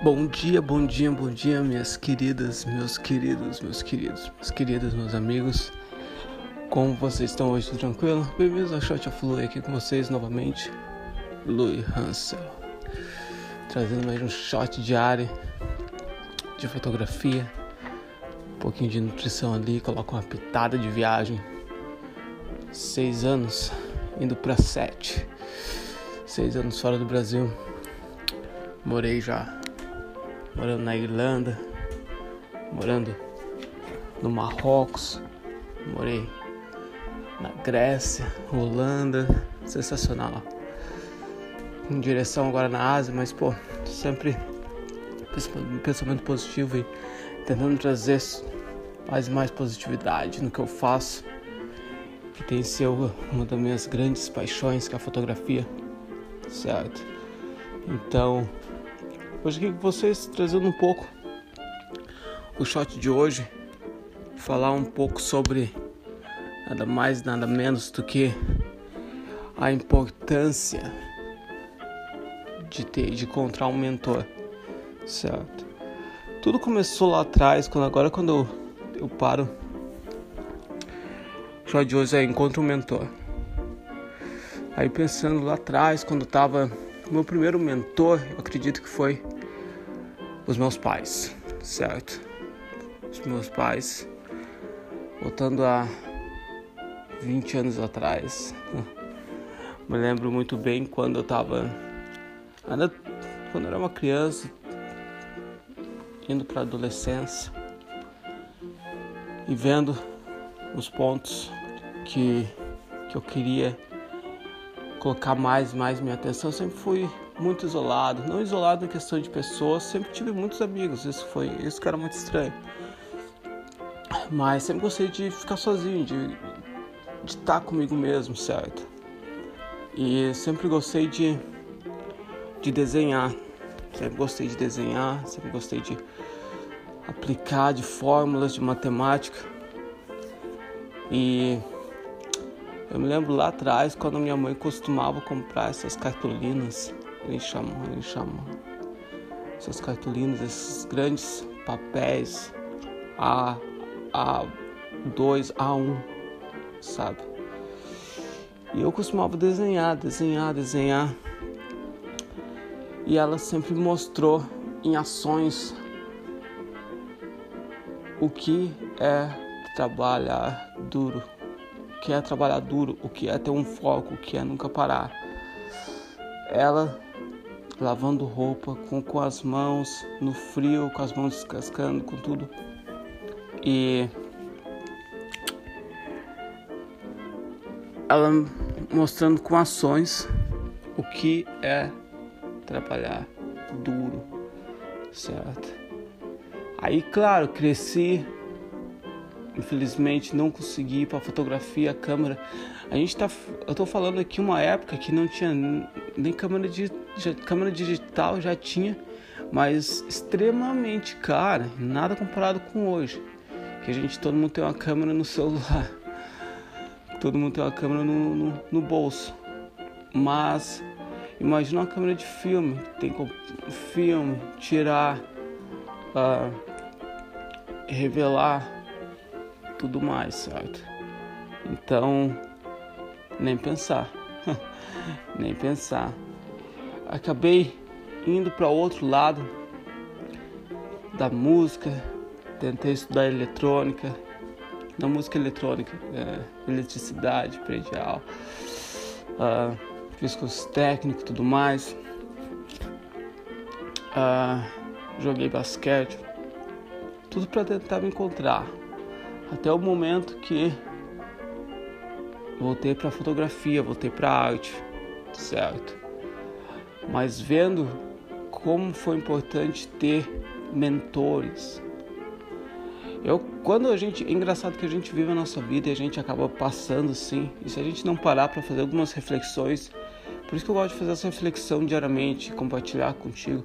Bom dia, bom dia, bom dia, minhas queridas, meus queridos, meus queridos, meus queridos, meus amigos. Como vocês estão hoje? Tudo tranquilo? Bem-vindos ao Shot of Lui aqui com vocês novamente. Louis Hansel. Trazendo mais um shot diário de fotografia. Um pouquinho de nutrição ali, coloco uma pitada de viagem. Seis anos, indo para sete. Seis anos fora do Brasil. Morei já morando na Irlanda, morando no Marrocos, morei na Grécia, Holanda, sensacional. Em direção agora na Ásia, mas pô, sempre pensamento positivo e tentando trazer mais e mais positividade no que eu faço, que tem sido uma das minhas grandes paixões, que é a fotografia, certo? Então, Hoje aqui com vocês trazendo um pouco o shot de hoje, falar um pouco sobre nada mais, nada menos do que a importância de ter, de encontrar um mentor, certo? Tudo começou lá atrás, quando agora quando eu, eu paro, o shot de hoje é encontro um mentor. Aí pensando lá atrás, quando eu tava meu primeiro mentor, eu acredito que foi os meus pais, certo? Os meus pais, voltando a 20 anos atrás. Me lembro muito bem quando eu tava ainda quando eu era uma criança, indo para adolescência e vendo os pontos que que eu queria colocar mais e mais minha atenção. Eu sempre fui muito isolado, não isolado em questão de pessoas, sempre tive muitos amigos, isso foi isso que era muito estranho. Mas sempre gostei de ficar sozinho, de, de estar comigo mesmo, certo? E sempre gostei de, de desenhar, sempre gostei de desenhar, sempre gostei de aplicar de fórmulas de matemática. E eu me lembro lá atrás quando minha mãe costumava comprar essas cartolinas, eles chamam, eles chamam essas cartolinas, esses grandes papéis A, A2, A1, sabe? E eu costumava desenhar, desenhar, desenhar. E ela sempre mostrou em ações o que é trabalhar duro que é trabalhar duro, o que é ter um foco, o que é nunca parar. Ela lavando roupa com, com as mãos no frio, com as mãos descascando, com tudo. E ela mostrando com ações o que é trabalhar duro, certo? Aí, claro, cresci infelizmente não consegui ir para fotografia, câmera. A gente tá, eu tô falando aqui uma época que não tinha nem câmera de câmera digital já tinha, mas extremamente cara, nada comparado com hoje. Que a gente todo mundo tem uma câmera no celular, todo mundo tem uma câmera no, no, no bolso. Mas imagina uma câmera de filme, tem filme, tirar, uh, revelar tudo mais, certo? Então, nem pensar, nem pensar. Acabei indo para outro lado da música, tentei estudar eletrônica, na música eletrônica, é, eletricidade, predial, uh, fiz curso técnico tudo mais, uh, joguei basquete, tudo para tentar me encontrar, até o momento que voltei para fotografia, voltei para arte, certo? Mas vendo como foi importante ter mentores. Eu, quando a gente, é engraçado que a gente vive a nossa vida e a gente acaba passando assim, e se a gente não parar para fazer algumas reflexões, por isso que eu gosto de fazer essa reflexão diariamente, compartilhar contigo.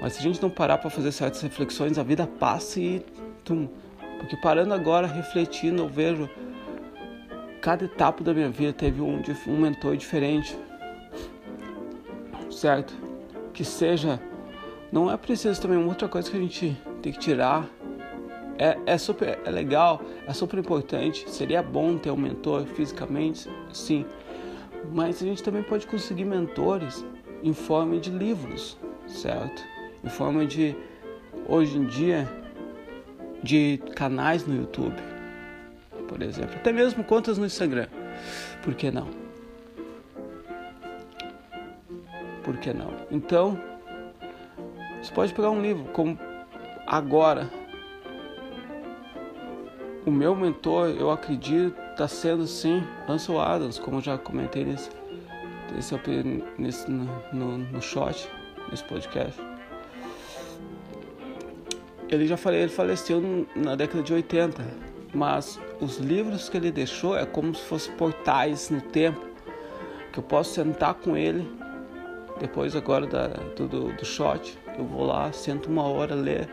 Mas se a gente não parar para fazer certas reflexões, a vida passa e tum, porque parando agora, refletindo, eu vejo cada etapa da minha vida teve um, um mentor diferente, certo? Que seja não é preciso também outra coisa que a gente tem que tirar. É, é super é legal, é super importante. Seria bom ter um mentor fisicamente, sim. Mas a gente também pode conseguir mentores em forma de livros, certo? Em forma de hoje em dia de canais no YouTube, por exemplo, até mesmo contas no Instagram. Por que não? Por que não? Então, você pode pegar um livro como agora. O meu mentor, eu acredito, está sendo sim Ansel Adams, como já comentei nesse, nesse, nesse no, no, no shot, nesse podcast. Ele já falei, ele faleceu na década de 80, mas os livros que ele deixou é como se fossem portais no tempo, que eu posso sentar com ele depois agora da, do, do shot eu vou lá, sento uma hora, ler.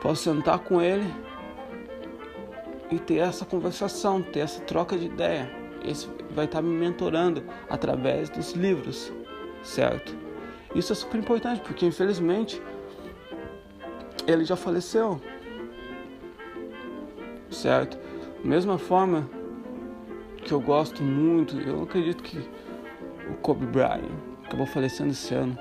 Posso sentar com ele e ter essa conversação, ter essa troca de ideia. Esse vai estar me mentorando através dos livros, certo? Isso é super importante porque infelizmente ele já faleceu, certo? Mesma forma que eu gosto muito, eu acredito que o Kobe Bryant acabou falecendo esse ano.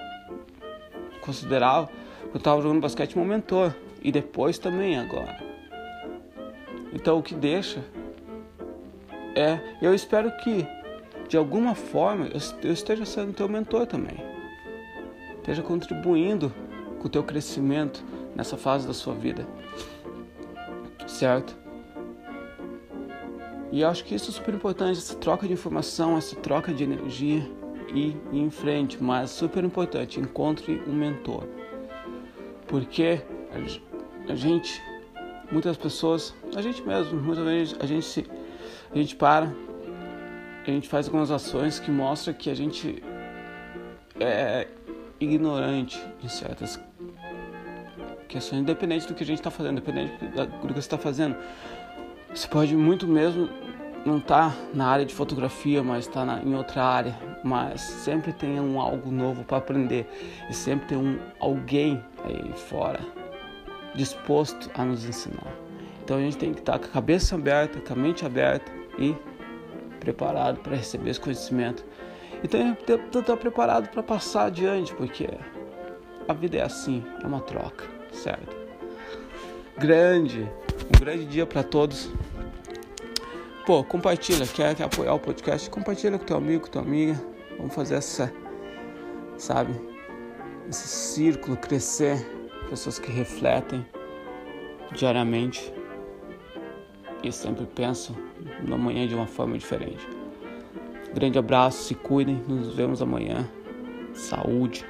Considerava que eu estava jogando basquete meu mentor. E depois também agora. Então o que deixa é, eu espero que de alguma forma eu esteja sendo teu mentor também, esteja contribuindo com o teu crescimento nessa fase da sua vida, certo? E acho que isso é super importante, essa troca de informação, essa troca de energia e ir em frente, mas super importante, encontre um mentor. Porque a gente, muitas pessoas, a gente mesmo, muitas vezes a gente se, a gente para, a gente faz algumas ações que mostram que a gente é ignorante em certas questões, independente do que a gente está fazendo, independente do que você está fazendo. Você pode muito mesmo não está na área de fotografia, mas está em outra área, mas sempre tem um algo novo para aprender e sempre tem um alguém aí fora disposto a nos ensinar. Então a gente tem que estar tá com a cabeça aberta, com a mente aberta e preparado para receber esse conhecimento. E tem que estar preparado para passar adiante, porque a vida é assim, é uma troca, certo? Grande, um grande dia para todos. Pô, compartilha, quer, quer apoiar o podcast? Compartilha com teu amigo, com tua amiga. Vamos fazer essa, sabe, esse círculo crescer. Pessoas que refletem diariamente e sempre pensam no amanhã de uma forma diferente. Grande abraço, se cuidem, nos vemos amanhã. Saúde.